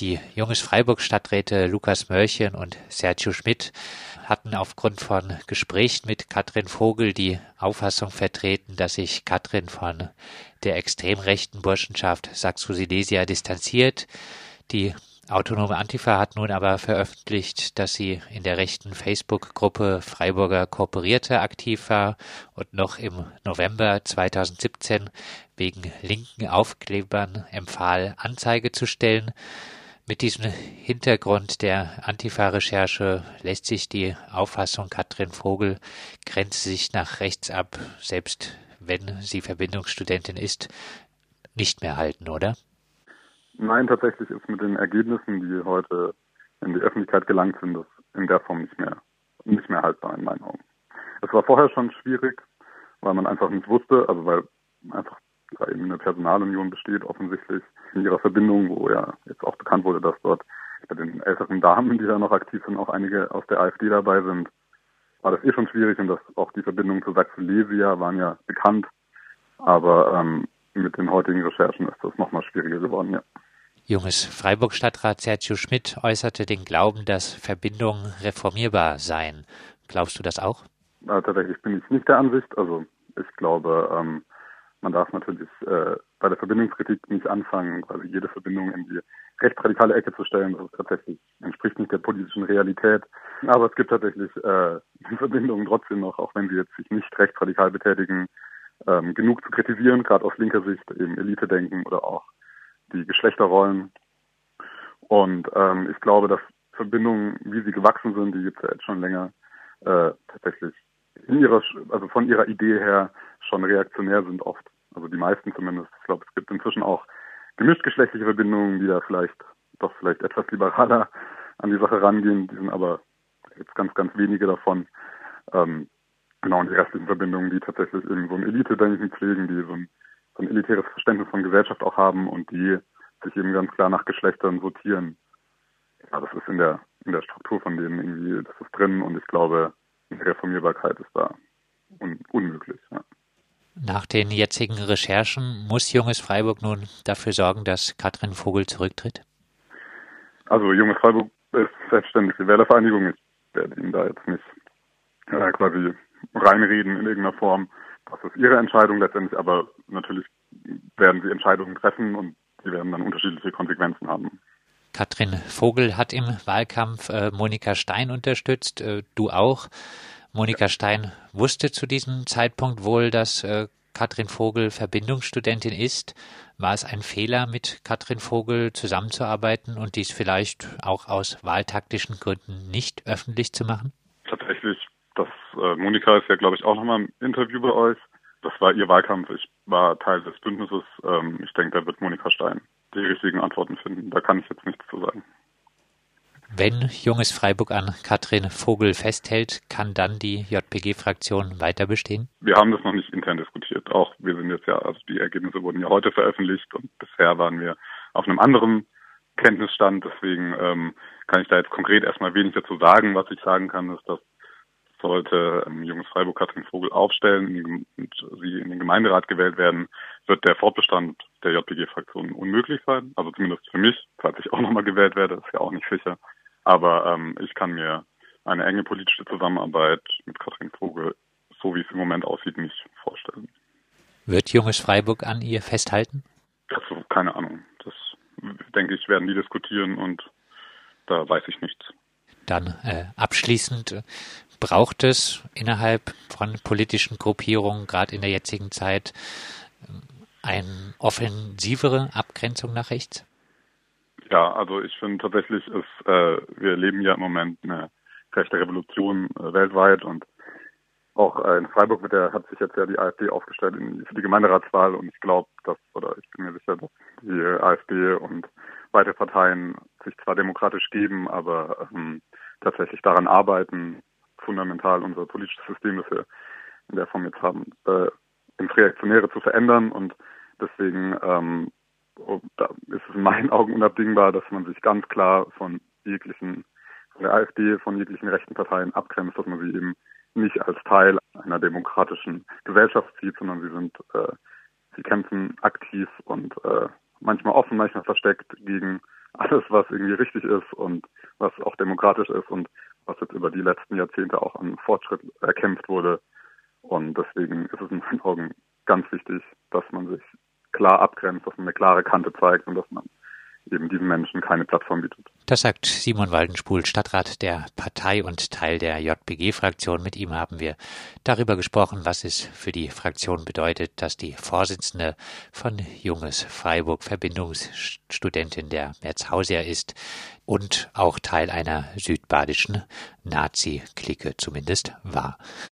Die Junges Freiburg Stadträte Lukas Mörchen und Sergio Schmidt hatten aufgrund von Gesprächen mit Katrin Vogel die Auffassung vertreten, dass sich Katrin von der extrem rechten Burschenschaft Saxo-Silesia distanziert. Die Autonome Antifa hat nun aber veröffentlicht, dass sie in der rechten Facebook-Gruppe Freiburger Kooperierte aktiv war und noch im November 2017 wegen linken Aufklebern empfahl, Anzeige zu stellen. Mit diesem Hintergrund der Antifa-Recherche lässt sich die Auffassung Katrin Vogel grenze sich nach rechts ab, selbst wenn sie Verbindungsstudentin ist, nicht mehr halten, oder? Nein, tatsächlich ist mit den Ergebnissen, die heute in die Öffentlichkeit gelangt sind, das in der Form nicht mehr, nicht mehr haltbar in meinen Augen. Es war vorher schon schwierig, weil man einfach nicht wusste, also weil einfach da eben eine Personalunion besteht, offensichtlich in ihrer Verbindung, wo ja jetzt auch bekannt wurde, dass dort bei den älteren Damen, die da noch aktiv sind, auch einige aus der AfD dabei sind, war das eh schon schwierig und dass auch die Verbindungen zu Sachsen-Lesia waren ja bekannt. Aber ähm, mit den heutigen Recherchen ist das nochmal schwieriger geworden, ja. Junges Freiburg-Stadtrat Sergio Schmidt äußerte den Glauben, dass Verbindungen reformierbar seien. Glaubst du das auch? Tatsächlich bin ich nicht der Ansicht. Also ich glaube, ähm, man darf natürlich äh, bei der Verbindungskritik nicht anfangen, quasi jede Verbindung in die rechtsradikale Ecke zu stellen. Das ist tatsächlich entspricht nicht der politischen Realität. Aber es gibt tatsächlich äh, Verbindungen trotzdem noch, auch wenn sie jetzt sich nicht rechtsradikal betätigen, ähm, genug zu kritisieren, gerade aus linker Sicht, eben Elite-Denken oder auch die Geschlechterrollen. Und ähm, ich glaube, dass Verbindungen, wie sie gewachsen sind, die gibt es ja jetzt schon länger, äh, tatsächlich in ihrer, also von ihrer Idee her schon reaktionär sind oft. Also die meisten zumindest. Ich glaube, es gibt inzwischen auch gemischtgeschlechtliche Verbindungen, die da vielleicht doch vielleicht etwas liberaler an die Sache rangehen. Die sind aber jetzt ganz, ganz wenige davon. Ähm, genau, und die restlichen Verbindungen, die tatsächlich eben so ein Elite-Denken pflegen, die so ein so ein elitäres Verständnis von Gesellschaft auch haben und die sich eben ganz klar nach Geschlechtern sortieren. Ja, das ist in der in der Struktur von denen irgendwie, das ist drin und ich glaube, die Reformierbarkeit ist da un unmöglich. Ja. Nach den jetzigen Recherchen muss Junges Freiburg nun dafür sorgen, dass Katrin Vogel zurücktritt? Also Junges Freiburg ist selbstständige Wählervereinigung. Ich werde Ihnen da jetzt nicht äh, quasi reinreden in irgendeiner Form. Das ist ihre Entscheidung letztendlich, aber natürlich werden sie Entscheidungen treffen und sie werden dann unterschiedliche Konsequenzen haben. Katrin Vogel hat im Wahlkampf äh, Monika Stein unterstützt, äh, du auch. Monika Stein wusste zu diesem Zeitpunkt wohl, dass äh, Katrin Vogel Verbindungsstudentin ist. War es ein Fehler, mit Katrin Vogel zusammenzuarbeiten und dies vielleicht auch aus wahltaktischen Gründen nicht öffentlich zu machen? Tatsächlich das äh, Monika ist ja, glaube ich, auch nochmal im Interview bei euch. Das war ihr Wahlkampf. Ich war Teil des Bündnisses. Ähm, ich denke, da wird Monika Stein die richtigen Antworten finden. Da kann ich jetzt nichts zu sagen. Wenn Junges Freiburg an Katrin Vogel festhält, kann dann die JPG-Fraktion weiter bestehen? Wir haben das noch nicht intern diskutiert. Auch wir sind jetzt ja, also die Ergebnisse wurden ja heute veröffentlicht und bisher waren wir auf einem anderen Kenntnisstand. Deswegen ähm, kann ich da jetzt konkret erstmal wenig dazu sagen. Was ich sagen kann, ist, dass sollte ähm, Junges Freiburg Katrin Vogel aufstellen und sie in den Gemeinderat gewählt werden, wird der Fortbestand der JPG-Fraktion unmöglich sein. Also zumindest für mich, falls ich auch nochmal gewählt werde, ist ja auch nicht sicher. Aber ähm, ich kann mir eine enge politische Zusammenarbeit mit Katrin Vogel, so wie es im Moment aussieht, nicht vorstellen. Wird Junges Freiburg an ihr festhalten? Dazu keine Ahnung. Das denke ich, werden die diskutieren und da weiß ich nichts. Dann äh, abschließend, braucht es innerhalb von politischen Gruppierungen, gerade in der jetzigen Zeit, eine offensivere Abgrenzung nach rechts? Ja, also ich finde tatsächlich ist, äh, wir erleben ja im Moment eine rechte Revolution äh, weltweit und auch äh, in Freiburg wird der, hat sich jetzt ja die AfD aufgestellt in, für die Gemeinderatswahl und ich glaube, dass, oder ich bin mir sicher, dass die AfD und weitere Parteien sich zwar demokratisch geben, aber ähm, tatsächlich daran arbeiten, fundamental unser politisches System, das wir in der Form jetzt haben, äh, ins Reaktionäre zu verändern. Und deswegen ähm, ist es in meinen Augen unabdingbar, dass man sich ganz klar von jeglichen, von der AfD, von jeglichen rechten Parteien abgrenzt, dass man sie eben nicht als Teil einer demokratischen Gesellschaft sieht, sondern sie sind, äh, sie kämpfen aktiv und äh, manchmal offen, manchmal versteckt gegen alles, was irgendwie richtig ist und was auch demokratisch ist und was jetzt über die letzten Jahrzehnte auch an Fortschritt erkämpft wurde. Und deswegen ist es in meinen Augen ganz wichtig, dass man sich klar abgrenzt, dass man eine klare Kante zeigt und dass man eben diesen Menschen keine Plattform bietet. Das sagt Simon Waldenspul, Stadtrat der Partei und Teil der JPG-Fraktion. Mit ihm haben wir darüber gesprochen, was es für die Fraktion bedeutet, dass die Vorsitzende von Junges Freiburg Verbindungsstudentin der Merzhauser ist und auch Teil einer südbadischen Nazi-Clique zumindest war.